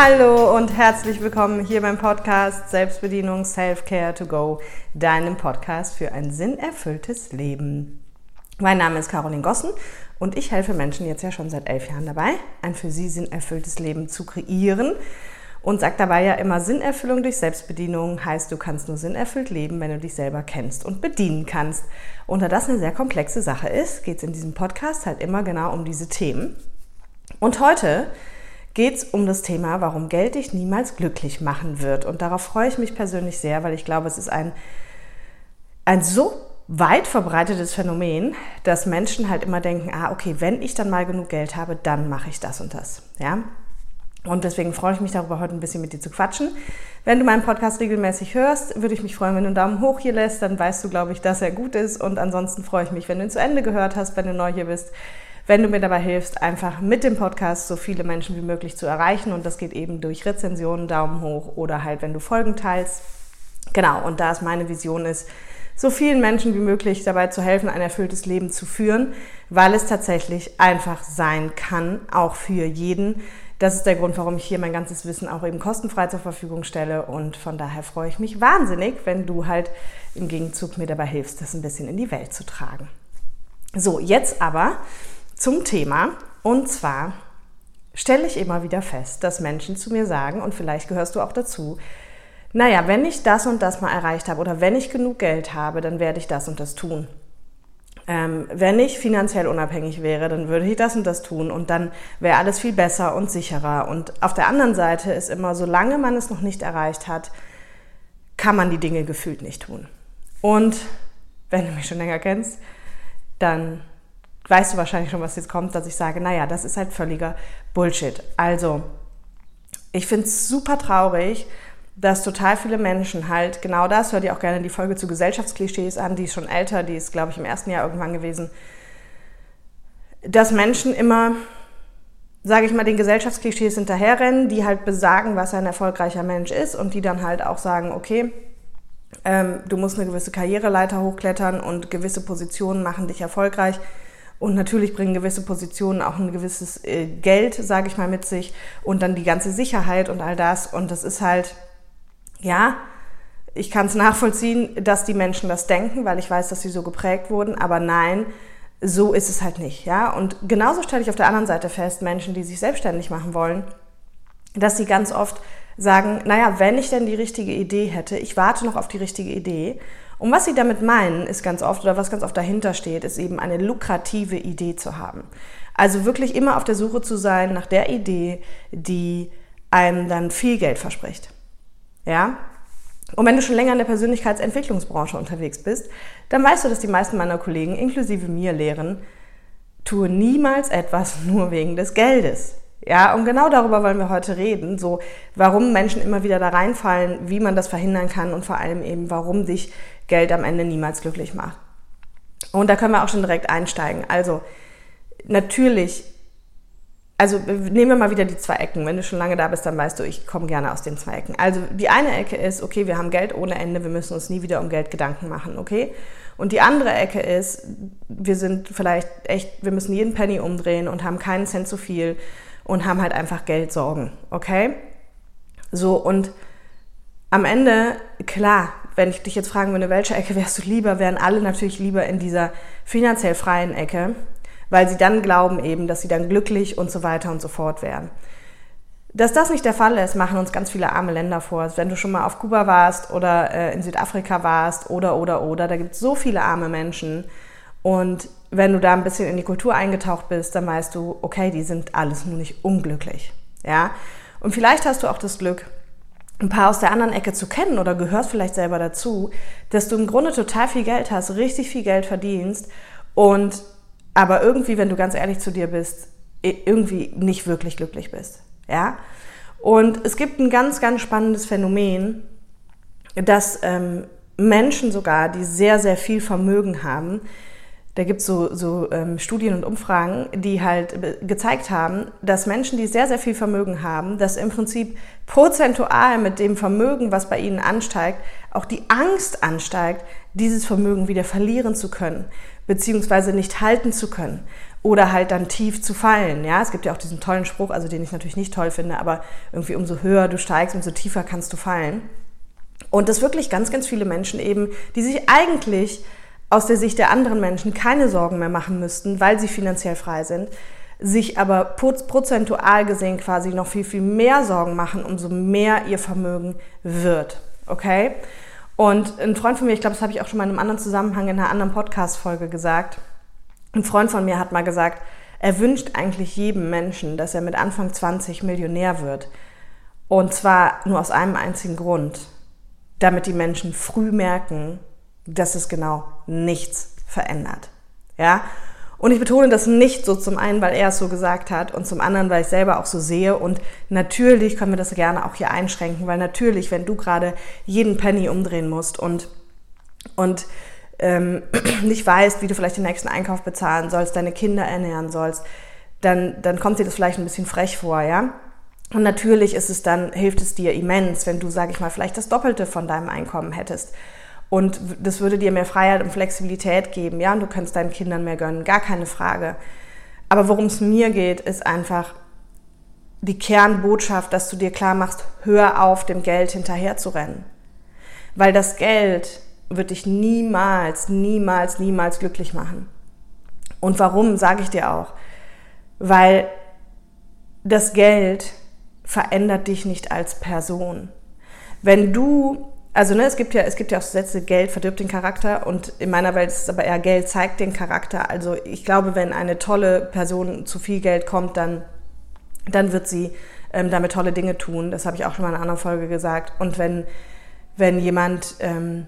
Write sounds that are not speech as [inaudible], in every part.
Hallo und herzlich willkommen hier beim Podcast Selbstbedienung Self-Care to Go, deinem Podcast für ein sinnerfülltes Leben. Mein Name ist Caroline Gossen und ich helfe Menschen jetzt ja schon seit elf Jahren dabei, ein für sie sinnerfülltes Leben zu kreieren. Und sage dabei ja immer, Sinnerfüllung durch Selbstbedienung heißt, du kannst nur sinnerfüllt leben, wenn du dich selber kennst und bedienen kannst. Und da das eine sehr komplexe Sache ist, geht es in diesem Podcast halt immer genau um diese Themen. Und heute geht es um das Thema, warum Geld dich niemals glücklich machen wird. Und darauf freue ich mich persönlich sehr, weil ich glaube, es ist ein, ein so weit verbreitetes Phänomen, dass Menschen halt immer denken, ah, okay, wenn ich dann mal genug Geld habe, dann mache ich das und das. Ja? Und deswegen freue ich mich darüber, heute ein bisschen mit dir zu quatschen. Wenn du meinen Podcast regelmäßig hörst, würde ich mich freuen, wenn du einen Daumen hoch hier lässt. Dann weißt du, glaube ich, dass er gut ist. Und ansonsten freue ich mich, wenn du ihn zu Ende gehört hast, wenn du neu hier bist wenn du mir dabei hilfst, einfach mit dem Podcast so viele Menschen wie möglich zu erreichen. Und das geht eben durch Rezensionen, Daumen hoch oder halt, wenn du Folgen teilst. Genau, und da es meine Vision ist, so vielen Menschen wie möglich dabei zu helfen, ein erfülltes Leben zu führen, weil es tatsächlich einfach sein kann, auch für jeden. Das ist der Grund, warum ich hier mein ganzes Wissen auch eben kostenfrei zur Verfügung stelle. Und von daher freue ich mich wahnsinnig, wenn du halt im Gegenzug mir dabei hilfst, das ein bisschen in die Welt zu tragen. So, jetzt aber zum Thema. Und zwar stelle ich immer wieder fest, dass Menschen zu mir sagen, und vielleicht gehörst du auch dazu, naja, wenn ich das und das mal erreicht habe oder wenn ich genug Geld habe, dann werde ich das und das tun. Ähm, wenn ich finanziell unabhängig wäre, dann würde ich das und das tun und dann wäre alles viel besser und sicherer. Und auf der anderen Seite ist immer, solange man es noch nicht erreicht hat, kann man die Dinge gefühlt nicht tun. Und wenn du mich schon länger kennst, dann weißt du wahrscheinlich schon, was jetzt kommt, dass ich sage, naja, das ist halt völliger Bullshit. Also, ich finde es super traurig, dass total viele Menschen halt genau das, hör dir auch gerne die Folge zu Gesellschaftsklischees an, die ist schon älter, die ist, glaube ich, im ersten Jahr irgendwann gewesen, dass Menschen immer, sage ich mal, den Gesellschaftsklischees hinterherrennen, die halt besagen, was ein erfolgreicher Mensch ist und die dann halt auch sagen, okay, ähm, du musst eine gewisse Karriereleiter hochklettern und gewisse Positionen machen dich erfolgreich. Und natürlich bringen gewisse Positionen auch ein gewisses äh, Geld, sage ich mal, mit sich und dann die ganze Sicherheit und all das. Und das ist halt, ja, ich kann es nachvollziehen, dass die Menschen das denken, weil ich weiß, dass sie so geprägt wurden. Aber nein, so ist es halt nicht. Ja? Und genauso stelle ich auf der anderen Seite fest, Menschen, die sich selbstständig machen wollen, dass sie ganz oft sagen, naja, wenn ich denn die richtige Idee hätte, ich warte noch auf die richtige Idee und was sie damit meinen, ist ganz oft, oder was ganz oft dahinter steht, ist eben eine lukrative Idee zu haben. Also wirklich immer auf der Suche zu sein nach der Idee, die einem dann viel Geld verspricht. Ja? Und wenn du schon länger in der Persönlichkeitsentwicklungsbranche unterwegs bist, dann weißt du, dass die meisten meiner Kollegen, inklusive mir, lehren, tue niemals etwas [laughs] nur wegen des Geldes. Ja, und genau darüber wollen wir heute reden, so warum Menschen immer wieder da reinfallen, wie man das verhindern kann und vor allem eben, warum dich Geld am Ende niemals glücklich macht. Und da können wir auch schon direkt einsteigen. Also natürlich, also nehmen wir mal wieder die zwei Ecken. Wenn du schon lange da bist, dann weißt du, ich komme gerne aus den zwei Ecken. Also die eine Ecke ist, okay, wir haben Geld ohne Ende, wir müssen uns nie wieder um Geld Gedanken machen, okay? Und die andere Ecke ist, wir sind vielleicht echt, wir müssen jeden Penny umdrehen und haben keinen Cent zu viel und haben halt einfach Geldsorgen, okay? So, und am Ende, klar, wenn ich dich jetzt fragen würde, welche Ecke wärst du lieber, wären alle natürlich lieber in dieser finanziell freien Ecke, weil sie dann glauben eben, dass sie dann glücklich und so weiter und so fort wären. Dass das nicht der Fall ist, machen uns ganz viele arme Länder vor. Wenn du schon mal auf Kuba warst oder äh, in Südafrika warst oder, oder, oder, da gibt es so viele arme Menschen. Und wenn du da ein bisschen in die Kultur eingetaucht bist, dann weißt du, okay, die sind alles nur nicht unglücklich. Ja? Und vielleicht hast du auch das Glück, ein paar aus der anderen Ecke zu kennen oder gehört vielleicht selber dazu, dass du im Grunde total viel Geld hast, richtig viel Geld verdienst und aber irgendwie, wenn du ganz ehrlich zu dir bist, irgendwie nicht wirklich glücklich bist. Ja? Und es gibt ein ganz, ganz spannendes Phänomen, dass ähm, Menschen sogar, die sehr, sehr viel Vermögen haben, da gibt es so, so ähm, Studien und Umfragen, die halt gezeigt haben, dass Menschen, die sehr, sehr viel Vermögen haben, dass im Prinzip prozentual mit dem Vermögen, was bei ihnen ansteigt, auch die Angst ansteigt, dieses Vermögen wieder verlieren zu können. beziehungsweise nicht halten zu können oder halt dann tief zu fallen. Ja, es gibt ja auch diesen tollen Spruch, also den ich natürlich nicht toll finde, aber irgendwie umso höher du steigst, umso tiefer kannst du fallen. Und das wirklich ganz, ganz viele Menschen eben, die sich eigentlich aus der Sicht der anderen Menschen keine Sorgen mehr machen müssten, weil sie finanziell frei sind, sich aber prozentual gesehen quasi noch viel, viel mehr Sorgen machen, umso mehr ihr Vermögen wird. Okay? Und ein Freund von mir, ich glaube, das habe ich auch schon mal in einem anderen Zusammenhang in einer anderen Podcast-Folge gesagt. Ein Freund von mir hat mal gesagt, er wünscht eigentlich jedem Menschen, dass er mit Anfang 20 Millionär wird. Und zwar nur aus einem einzigen Grund, damit die Menschen früh merken, dass es genau nichts verändert. Ja? Und ich betone das nicht so zum einen, weil er es so gesagt hat und zum anderen, weil ich selber auch so sehe. Und natürlich können wir das gerne auch hier einschränken, weil natürlich, wenn du gerade jeden Penny umdrehen musst und, und ähm, [clears throat] nicht weißt, wie du vielleicht den nächsten Einkauf bezahlen sollst, deine Kinder ernähren sollst, dann, dann kommt dir das vielleicht ein bisschen frech vor, ja? Und natürlich ist es dann, hilft es dir immens, wenn du, sag ich mal, vielleicht das Doppelte von deinem Einkommen hättest. Und das würde dir mehr Freiheit und Flexibilität geben, ja, und du könntest deinen Kindern mehr gönnen, gar keine Frage. Aber worum es mir geht, ist einfach die Kernbotschaft, dass du dir klar machst, hör auf, dem Geld hinterher zu rennen. Weil das Geld wird dich niemals, niemals, niemals glücklich machen. Und warum, sage ich dir auch. Weil das Geld verändert dich nicht als Person. Wenn du also ne, es gibt ja, es gibt ja auch Sätze, Geld verdirbt den Charakter und in meiner Welt ist es aber eher Geld zeigt den Charakter. Also ich glaube, wenn eine tolle Person zu viel Geld kommt, dann, dann wird sie ähm, damit tolle Dinge tun. Das habe ich auch schon mal in einer anderen Folge gesagt. Und wenn, wenn jemand ähm,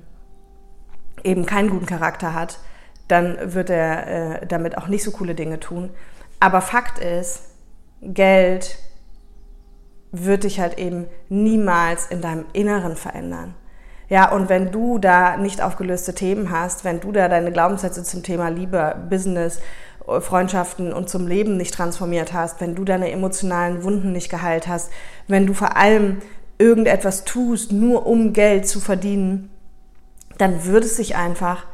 eben keinen guten Charakter hat, dann wird er äh, damit auch nicht so coole Dinge tun. Aber Fakt ist, Geld wird dich halt eben niemals in deinem Inneren verändern. Ja, und wenn du da nicht aufgelöste Themen hast, wenn du da deine Glaubenssätze zum Thema Liebe, Business, Freundschaften und zum Leben nicht transformiert hast, wenn du deine emotionalen Wunden nicht geheilt hast, wenn du vor allem irgendetwas tust, nur um Geld zu verdienen, dann wird es sich einfach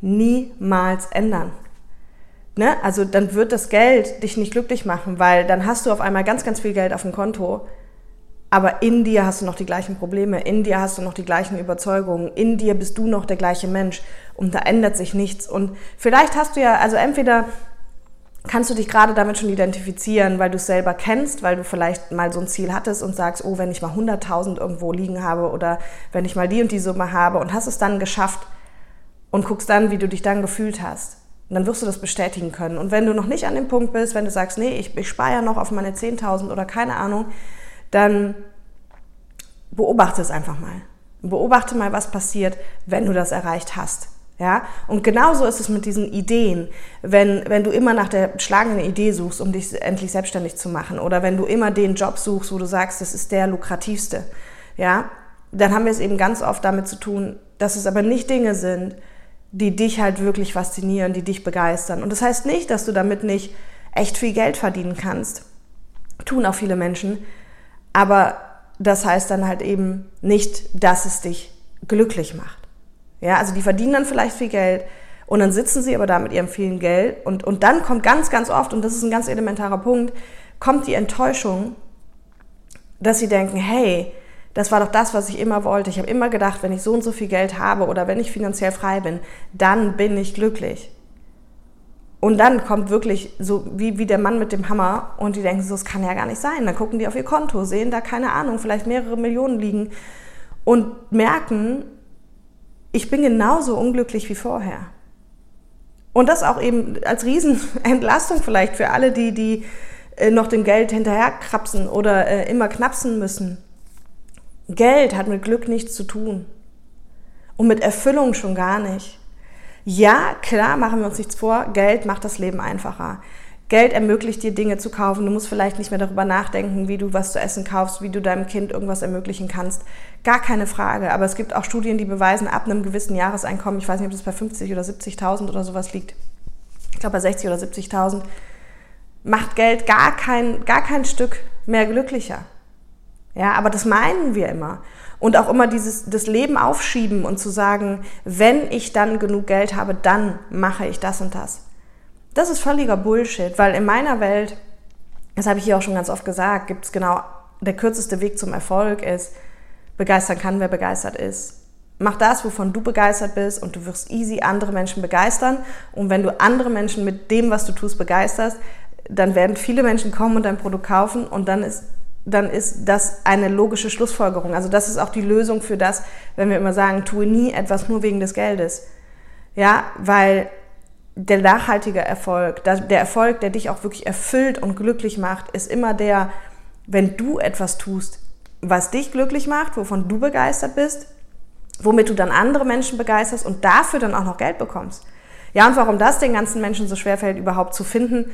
niemals ändern. Ne? Also dann wird das Geld dich nicht glücklich machen, weil dann hast du auf einmal ganz, ganz viel Geld auf dem Konto aber in dir hast du noch die gleichen Probleme, in dir hast du noch die gleichen Überzeugungen, in dir bist du noch der gleiche Mensch und da ändert sich nichts. Und vielleicht hast du ja, also entweder kannst du dich gerade damit schon identifizieren, weil du es selber kennst, weil du vielleicht mal so ein Ziel hattest und sagst, oh, wenn ich mal 100.000 irgendwo liegen habe oder wenn ich mal die und die Summe habe und hast es dann geschafft und guckst dann, wie du dich dann gefühlt hast. Und dann wirst du das bestätigen können. Und wenn du noch nicht an dem Punkt bist, wenn du sagst, nee, ich, ich spare ja noch auf meine 10.000 oder keine Ahnung, dann beobachte es einfach mal. Beobachte mal, was passiert, wenn du das erreicht hast. Ja? Und genauso ist es mit diesen Ideen. Wenn, wenn du immer nach der schlagenden Idee suchst, um dich endlich selbstständig zu machen, oder wenn du immer den Job suchst, wo du sagst, das ist der lukrativste, ja, dann haben wir es eben ganz oft damit zu tun, dass es aber nicht Dinge sind, die dich halt wirklich faszinieren, die dich begeistern. Und das heißt nicht, dass du damit nicht echt viel Geld verdienen kannst. Tun auch viele Menschen. Aber das heißt dann halt eben nicht, dass es dich glücklich macht. Ja, also die verdienen dann vielleicht viel Geld und dann sitzen sie aber da mit ihrem vielen Geld und, und dann kommt ganz, ganz oft, und das ist ein ganz elementarer Punkt, kommt die Enttäuschung, dass sie denken, hey, das war doch das, was ich immer wollte. Ich habe immer gedacht, wenn ich so und so viel Geld habe oder wenn ich finanziell frei bin, dann bin ich glücklich. Und dann kommt wirklich so wie, wie der Mann mit dem Hammer und die denken so, das kann ja gar nicht sein. Dann gucken die auf ihr Konto, sehen da keine Ahnung, vielleicht mehrere Millionen liegen und merken, ich bin genauso unglücklich wie vorher. Und das auch eben als Riesenentlastung vielleicht für alle, die, die äh, noch dem Geld hinterherkrapsen oder äh, immer knapsen müssen. Geld hat mit Glück nichts zu tun. Und mit Erfüllung schon gar nicht. Ja, klar, machen wir uns nichts vor, Geld macht das Leben einfacher. Geld ermöglicht dir Dinge zu kaufen. Du musst vielleicht nicht mehr darüber nachdenken, wie du was zu essen kaufst, wie du deinem Kind irgendwas ermöglichen kannst. Gar keine Frage. Aber es gibt auch Studien, die beweisen, ab einem gewissen Jahreseinkommen, ich weiß nicht, ob das bei 50 oder 70.000 oder sowas liegt, ich glaube bei 60 oder 70.000, macht Geld gar kein, gar kein Stück mehr glücklicher. Ja, aber das meinen wir immer. Und auch immer dieses, das Leben aufschieben und zu sagen, wenn ich dann genug Geld habe, dann mache ich das und das. Das ist völliger Bullshit, weil in meiner Welt, das habe ich hier auch schon ganz oft gesagt, gibt es genau, der kürzeste Weg zum Erfolg ist, begeistern kann, wer begeistert ist. Mach das, wovon du begeistert bist und du wirst easy andere Menschen begeistern. Und wenn du andere Menschen mit dem, was du tust, begeisterst, dann werden viele Menschen kommen und dein Produkt kaufen und dann ist dann ist das eine logische Schlussfolgerung. Also das ist auch die Lösung für das, wenn wir immer sagen, tue nie etwas nur wegen des Geldes. Ja, weil der nachhaltige Erfolg, der Erfolg, der dich auch wirklich erfüllt und glücklich macht, ist immer der, wenn du etwas tust, was dich glücklich macht, wovon du begeistert bist, womit du dann andere Menschen begeisterst und dafür dann auch noch Geld bekommst. Ja, und warum das den ganzen Menschen so schwerfällt, überhaupt zu finden,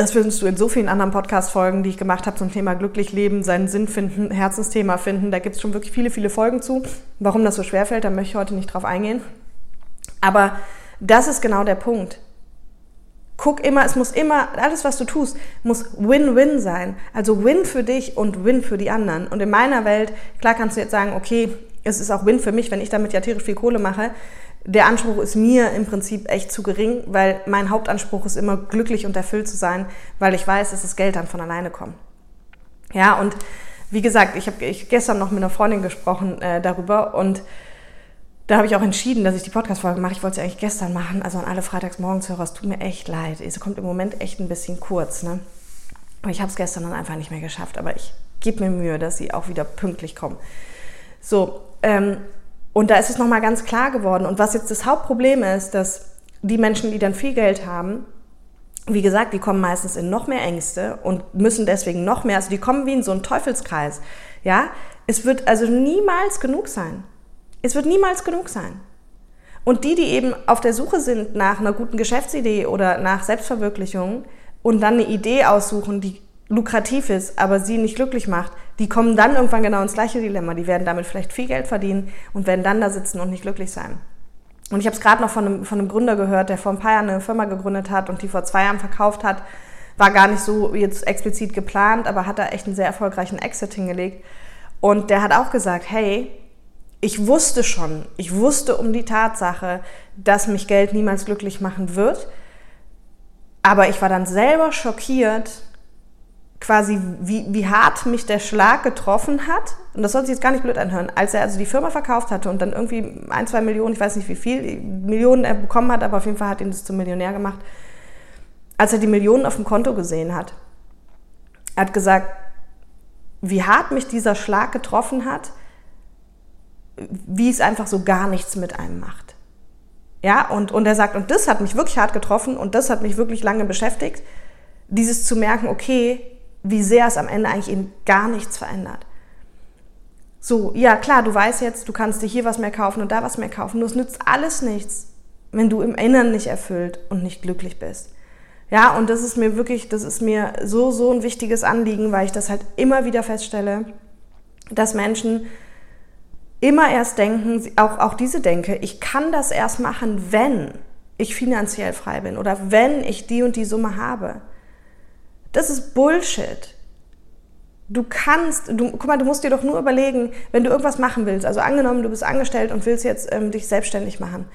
das findest du in so vielen anderen Podcast-Folgen, die ich gemacht habe zum Thema glücklich leben, seinen Sinn finden, Herzensthema finden. Da gibt es schon wirklich viele, viele Folgen zu. Warum das so schwerfällt, da möchte ich heute nicht drauf eingehen. Aber das ist genau der Punkt. Guck immer, es muss immer, alles was du tust, muss Win-Win sein. Also Win für dich und Win für die anderen. Und in meiner Welt, klar kannst du jetzt sagen, okay, es ist auch Win für mich, wenn ich damit ja tierisch viel Kohle mache der Anspruch ist mir im Prinzip echt zu gering, weil mein Hauptanspruch ist immer glücklich und erfüllt zu sein, weil ich weiß, dass das Geld dann von alleine kommt. Ja, und wie gesagt, ich habe ich gestern noch mit einer Freundin gesprochen äh, darüber und da habe ich auch entschieden, dass ich die Podcast-Folge mache. Ich wollte sie eigentlich gestern machen, also an alle Freitagsmorgenshörer, es tut mir echt leid. Es kommt im Moment echt ein bisschen kurz, ne? Und ich habe es gestern dann einfach nicht mehr geschafft, aber ich gebe mir Mühe, dass sie auch wieder pünktlich kommen. So, ähm, und da ist es nochmal ganz klar geworden. Und was jetzt das Hauptproblem ist, dass die Menschen, die dann viel Geld haben, wie gesagt, die kommen meistens in noch mehr Ängste und müssen deswegen noch mehr, also die kommen wie in so einen Teufelskreis. Ja, es wird also niemals genug sein. Es wird niemals genug sein. Und die, die eben auf der Suche sind nach einer guten Geschäftsidee oder nach Selbstverwirklichung und dann eine Idee aussuchen, die lukrativ ist, aber sie nicht glücklich macht, die kommen dann irgendwann genau ins gleiche Dilemma. Die werden damit vielleicht viel Geld verdienen und werden dann da sitzen und nicht glücklich sein. Und ich habe es gerade noch von einem, von einem Gründer gehört, der vor ein paar Jahren eine Firma gegründet hat und die vor zwei Jahren verkauft hat. War gar nicht so jetzt explizit geplant, aber hat da echt einen sehr erfolgreichen Exit hingelegt. Und der hat auch gesagt, hey, ich wusste schon, ich wusste um die Tatsache, dass mich Geld niemals glücklich machen wird. Aber ich war dann selber schockiert, quasi, wie, wie hart mich der Schlag getroffen hat. Und das soll sich jetzt gar nicht blöd anhören. Als er also die Firma verkauft hatte und dann irgendwie ein, zwei Millionen, ich weiß nicht wie viel Millionen er bekommen hat, aber auf jeden Fall hat ihn das zum Millionär gemacht. Als er die Millionen auf dem Konto gesehen hat, hat gesagt, wie hart mich dieser Schlag getroffen hat, wie es einfach so gar nichts mit einem macht. Ja, und, und er sagt, und das hat mich wirklich hart getroffen und das hat mich wirklich lange beschäftigt, dieses zu merken, okay, wie sehr es am Ende eigentlich eben gar nichts verändert. So, ja klar, du weißt jetzt, du kannst dir hier was mehr kaufen und da was mehr kaufen, nur es nützt alles nichts, wenn du im Inneren nicht erfüllt und nicht glücklich bist. Ja, und das ist mir wirklich, das ist mir so, so ein wichtiges Anliegen, weil ich das halt immer wieder feststelle, dass Menschen immer erst denken, auch, auch diese denke, ich kann das erst machen, wenn ich finanziell frei bin oder wenn ich die und die Summe habe. Das ist Bullshit. Du kannst, du, guck mal, du musst dir doch nur überlegen, wenn du irgendwas machen willst, also angenommen, du bist angestellt und willst jetzt ähm, dich selbstständig machen,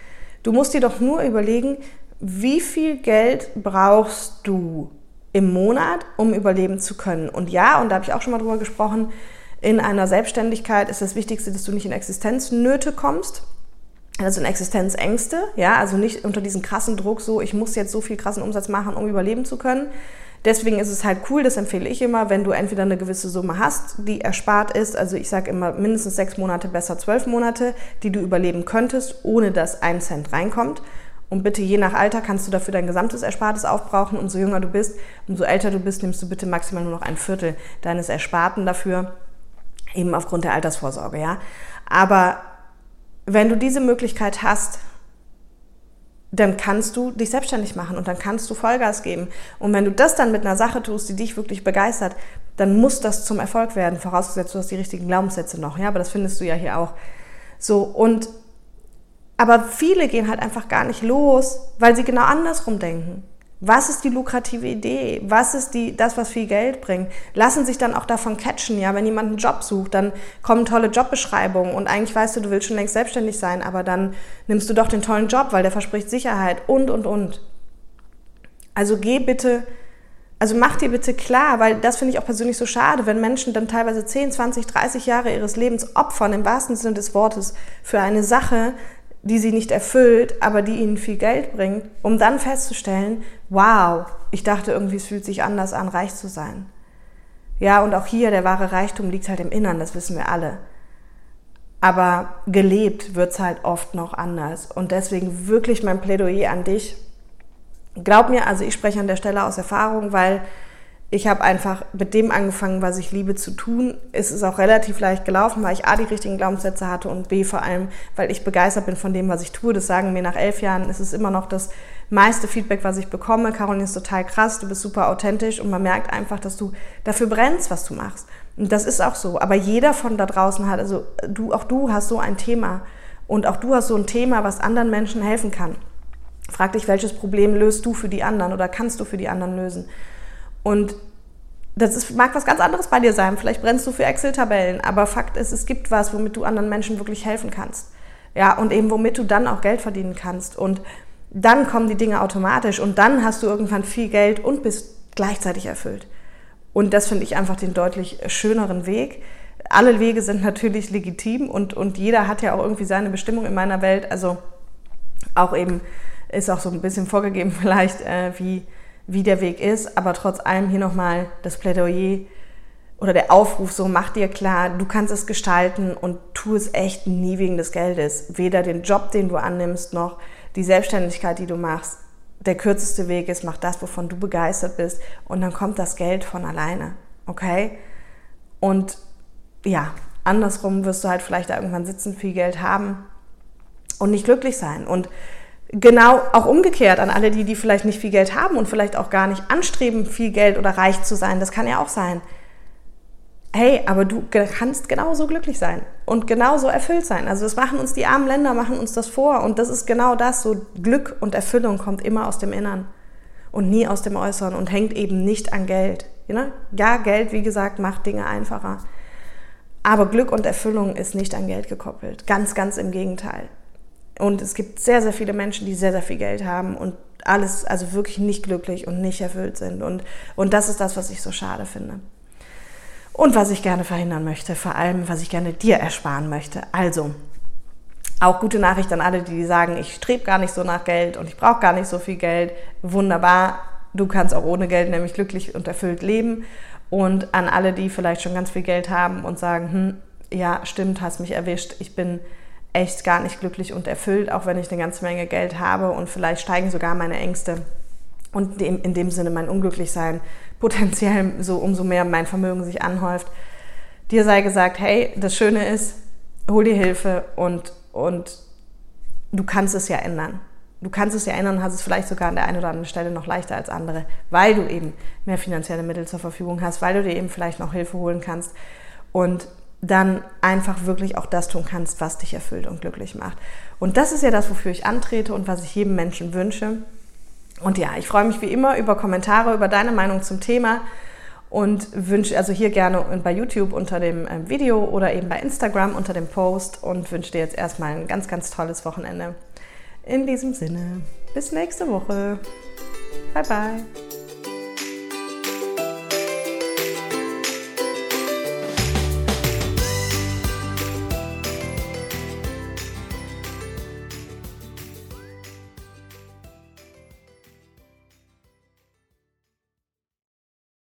du musst dir doch nur überlegen, wie viel Geld brauchst du im Monat, um überleben zu können. Und ja, und da habe ich auch schon mal drüber gesprochen, in einer Selbstständigkeit ist das Wichtigste, dass du nicht in Existenznöte kommst, also in Existenzängste, ja, also nicht unter diesen krassen Druck so, ich muss jetzt so viel krassen Umsatz machen, um überleben zu können, Deswegen ist es halt cool, das empfehle ich immer, wenn du entweder eine gewisse Summe hast, die erspart ist, also ich sage immer mindestens sechs Monate, besser zwölf Monate, die du überleben könntest, ohne dass ein Cent reinkommt. Und bitte je nach Alter kannst du dafür dein gesamtes Erspartes aufbrauchen. Umso jünger du bist, umso älter du bist, nimmst du bitte maximal nur noch ein Viertel deines Ersparten dafür, eben aufgrund der Altersvorsorge, ja. Aber wenn du diese Möglichkeit hast, dann kannst du dich selbstständig machen und dann kannst du Vollgas geben. Und wenn du das dann mit einer Sache tust, die dich wirklich begeistert, dann muss das zum Erfolg werden, vorausgesetzt du hast die richtigen Glaubenssätze noch, ja, aber das findest du ja hier auch. So, und, aber viele gehen halt einfach gar nicht los, weil sie genau andersrum denken. Was ist die lukrative Idee? Was ist die, das, was viel Geld bringt? Lassen sich dann auch davon catchen, ja, wenn jemand einen Job sucht, dann kommen tolle Jobbeschreibungen und eigentlich weißt du, du willst schon längst selbstständig sein, aber dann nimmst du doch den tollen Job, weil der verspricht Sicherheit und, und, und. Also geh bitte, also mach dir bitte klar, weil das finde ich auch persönlich so schade, wenn Menschen dann teilweise 10, 20, 30 Jahre ihres Lebens opfern, im wahrsten Sinne des Wortes, für eine Sache, die sie nicht erfüllt, aber die ihnen viel Geld bringt, um dann festzustellen, wow, ich dachte irgendwie, es fühlt sich anders an, reich zu sein. Ja, und auch hier, der wahre Reichtum liegt halt im Innern, das wissen wir alle. Aber gelebt wird's halt oft noch anders. Und deswegen wirklich mein Plädoyer an dich. Glaub mir, also ich spreche an der Stelle aus Erfahrung, weil ich habe einfach mit dem angefangen, was ich liebe zu tun. Es ist auch relativ leicht gelaufen, weil ich A, die richtigen Glaubenssätze hatte und B, vor allem, weil ich begeistert bin von dem, was ich tue. Das sagen mir nach elf Jahren, ist es immer noch das meiste Feedback, was ich bekomme. Caroline ist total krass, du bist super authentisch und man merkt einfach, dass du dafür brennst, was du machst. Und das ist auch so. Aber jeder von da draußen hat, also du, auch du hast so ein Thema und auch du hast so ein Thema, was anderen Menschen helfen kann. Frag dich, welches Problem löst du für die anderen oder kannst du für die anderen lösen? Und das ist, mag was ganz anderes bei dir sein. Vielleicht brennst du für Excel-Tabellen, aber Fakt ist, es gibt was, womit du anderen Menschen wirklich helfen kannst. Ja, und eben womit du dann auch Geld verdienen kannst. Und dann kommen die Dinge automatisch und dann hast du irgendwann viel Geld und bist gleichzeitig erfüllt. Und das finde ich einfach den deutlich schöneren Weg. Alle Wege sind natürlich legitim und, und jeder hat ja auch irgendwie seine Bestimmung in meiner Welt. Also auch eben ist auch so ein bisschen vorgegeben [laughs] vielleicht, äh, wie, wie der Weg ist, aber trotz allem hier nochmal das Plädoyer oder der Aufruf so, mach dir klar, du kannst es gestalten und tu es echt nie wegen des Geldes. Weder den Job, den du annimmst, noch die Selbstständigkeit, die du machst. Der kürzeste Weg ist, mach das, wovon du begeistert bist und dann kommt das Geld von alleine, okay? Und ja, andersrum wirst du halt vielleicht irgendwann sitzen, viel Geld haben und nicht glücklich sein. Und genau auch umgekehrt an alle die, die vielleicht nicht viel Geld haben und vielleicht auch gar nicht anstreben, viel Geld oder reich zu sein. Das kann ja auch sein. Hey, aber du kannst genauso glücklich sein und genauso erfüllt sein. Also das machen uns die armen Länder, machen uns das vor und das ist genau das. So Glück und Erfüllung kommt immer aus dem Innern und nie aus dem Äußeren und hängt eben nicht an Geld. Ja, Geld, wie gesagt, macht Dinge einfacher. Aber Glück und Erfüllung ist nicht an Geld gekoppelt. Ganz, ganz im Gegenteil. Und es gibt sehr, sehr viele Menschen, die sehr, sehr viel Geld haben und alles, also wirklich nicht glücklich und nicht erfüllt sind. Und, und das ist das, was ich so schade finde. Und was ich gerne verhindern möchte, vor allem, was ich gerne dir ersparen möchte. Also, auch gute Nachricht an alle, die sagen, ich strebe gar nicht so nach Geld und ich brauche gar nicht so viel Geld. Wunderbar, du kannst auch ohne Geld nämlich glücklich und erfüllt leben. Und an alle, die vielleicht schon ganz viel Geld haben und sagen, hm, ja, stimmt, hast mich erwischt, ich bin echt gar nicht glücklich und erfüllt, auch wenn ich eine ganze Menge Geld habe und vielleicht steigen sogar meine Ängste und in dem Sinne mein Unglücklichsein [laughs] potenziell so umso mehr mein Vermögen sich anhäuft. Dir sei gesagt, hey, das Schöne ist, hol dir Hilfe und, und du kannst es ja ändern. Du kannst es ja ändern und hast es vielleicht sogar an der einen oder anderen Stelle noch leichter als andere, weil du eben mehr finanzielle Mittel zur Verfügung hast, weil du dir eben vielleicht noch Hilfe holen kannst. Und dann einfach wirklich auch das tun kannst, was dich erfüllt und glücklich macht. Und das ist ja das, wofür ich antrete und was ich jedem Menschen wünsche. Und ja, ich freue mich wie immer über Kommentare, über deine Meinung zum Thema und wünsche also hier gerne bei YouTube unter dem ähm, Video oder eben bei Instagram unter dem Post und wünsche dir jetzt erstmal ein ganz, ganz tolles Wochenende. In diesem Sinne, bis nächste Woche. Bye, bye.